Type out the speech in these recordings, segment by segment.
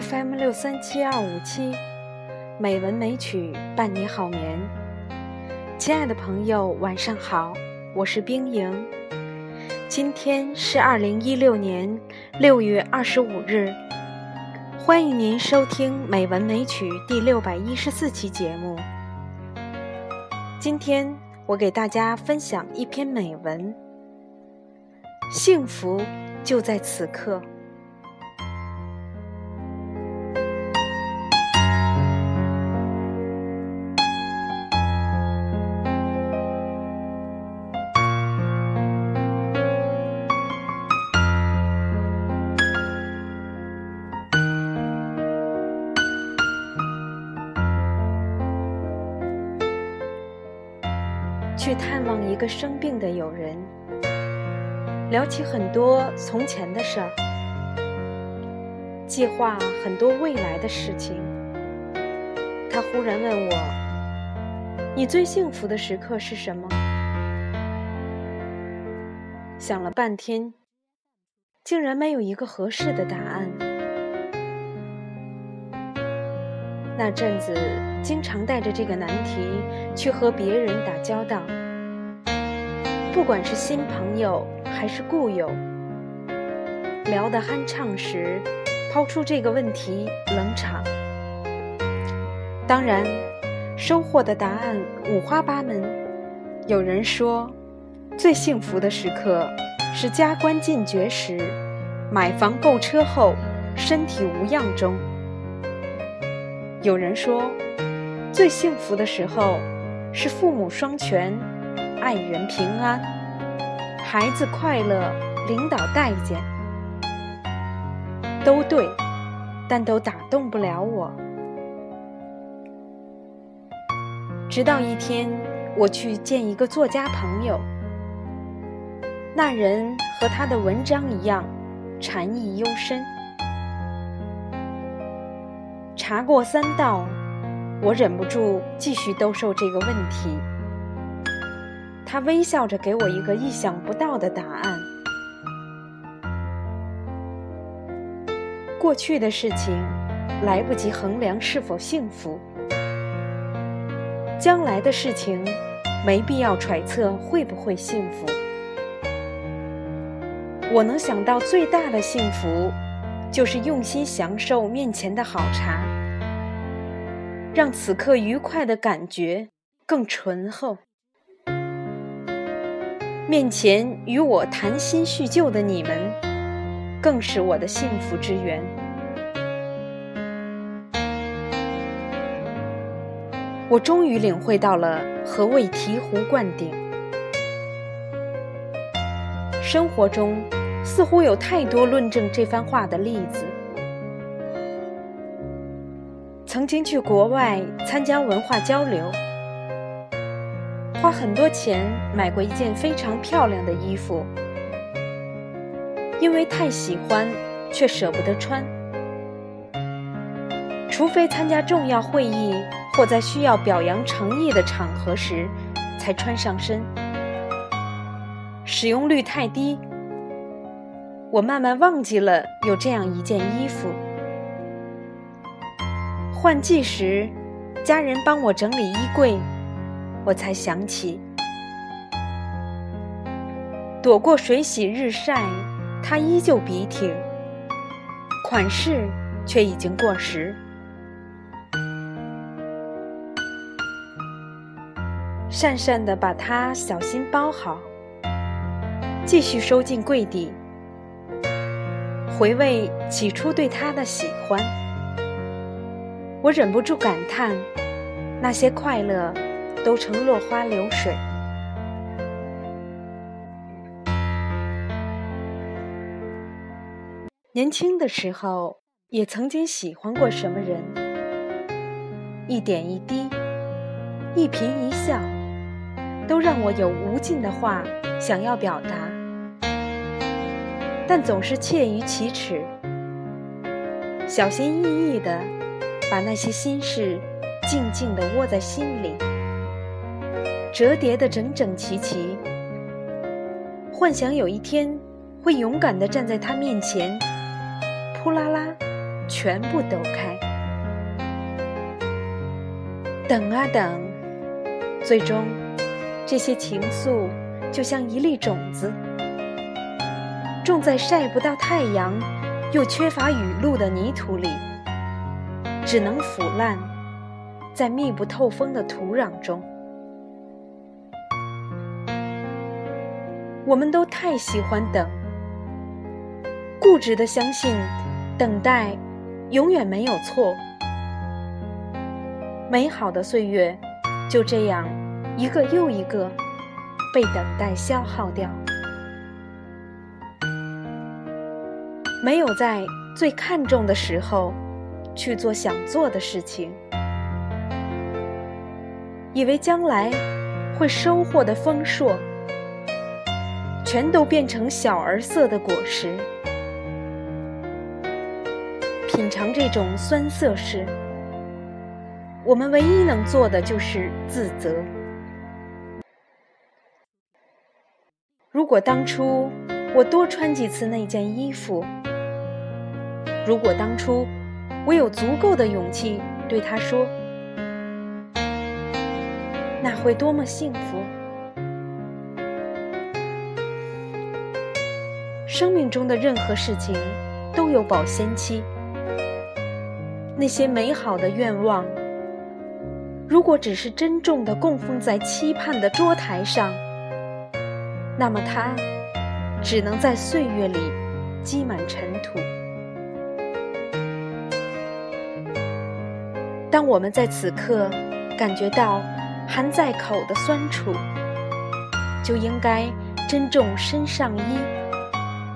FM 六三七二五七，美文美曲伴你好眠。亲爱的朋友，晚上好，我是冰莹。今天是二零一六年六月二十五日，欢迎您收听《美文美曲》第六百一十四期节目。今天我给大家分享一篇美文，幸福就在此刻。去探望一个生病的友人，聊起很多从前的事儿，计划很多未来的事情。他忽然问我：“你最幸福的时刻是什么？”想了半天，竟然没有一个合适的答案。那阵子，经常带着这个难题去和别人打交道，不管是新朋友还是故友，聊得酣畅时，抛出这个问题冷场。当然，收获的答案五花八门。有人说，最幸福的时刻是加官进爵时，买房购车后，身体无恙中。有人说，最幸福的时候是父母双全，爱人平安，孩子快乐，领导待见。都对，但都打动不了我。直到一天，我去见一个作家朋友，那人和他的文章一样，禅意幽深。茶过三道，我忍不住继续兜售这个问题。他微笑着给我一个意想不到的答案：过去的事情来不及衡量是否幸福，将来的事情没必要揣测会不会幸福。我能想到最大的幸福，就是用心享受面前的好茶。让此刻愉快的感觉更醇厚。面前与我谈心叙旧的你们，更是我的幸福之源。我终于领会到了何谓醍醐灌顶。生活中似乎有太多论证这番话的例子。曾经去国外参加文化交流，花很多钱买过一件非常漂亮的衣服，因为太喜欢，却舍不得穿。除非参加重要会议或在需要表扬诚意的场合时，才穿上身。使用率太低，我慢慢忘记了有这样一件衣服。换季时，家人帮我整理衣柜，我才想起，躲过水洗日晒，它依旧笔挺，款式却已经过时。讪讪地把它小心包好，继续收进柜底，回味起初对它的喜欢。我忍不住感叹，那些快乐都成落花流水。年轻的时候，也曾经喜欢过什么人，一点一滴，一颦一笑，都让我有无尽的话想要表达，但总是怯于启齿，小心翼翼的。把那些心事静静地窝在心里，折叠得整整齐齐，幻想有一天会勇敢地站在他面前，扑啦啦全部抖开。等啊等，最终，这些情愫就像一粒种子，种在晒不到太阳又缺乏雨露的泥土里，只能腐烂在密不透风的土壤中。我们都太喜欢等，固执的相信等待永远没有错，美好的岁月就这样一个又一个被等待消耗掉，没有在最看重的时候去做想做的事情，以为将来会收获的丰硕。全都变成小儿色的果实。品尝这种酸涩时，我们唯一能做的就是自责。如果当初我多穿几次那件衣服，如果当初我有足够的勇气对他说，那会多么幸福！生命中的任何事情都有保鲜期。那些美好的愿望，如果只是珍重的供奉在期盼的桌台上，那么它只能在岁月里积满尘土。当我们在此刻感觉到含在口的酸楚，就应该珍重身上衣。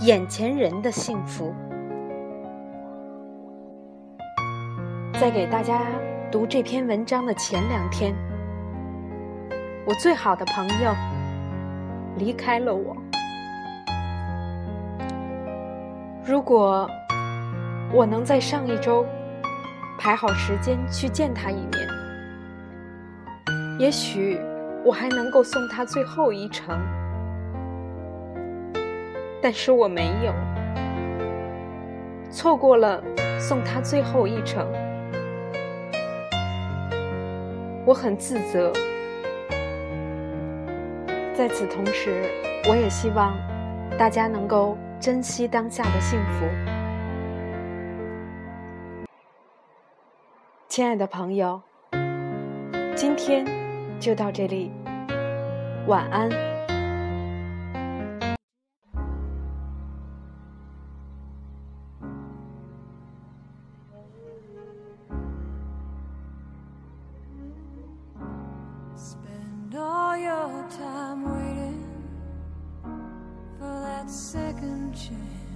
眼前人的幸福。在给大家读这篇文章的前两天，我最好的朋友离开了我。如果我能在上一周排好时间去见他一面，也许我还能够送他最后一程。但是我没有，错过了送他最后一程，我很自责。在此同时，我也希望大家能够珍惜当下的幸福。亲爱的朋友，今天就到这里，晚安。second chance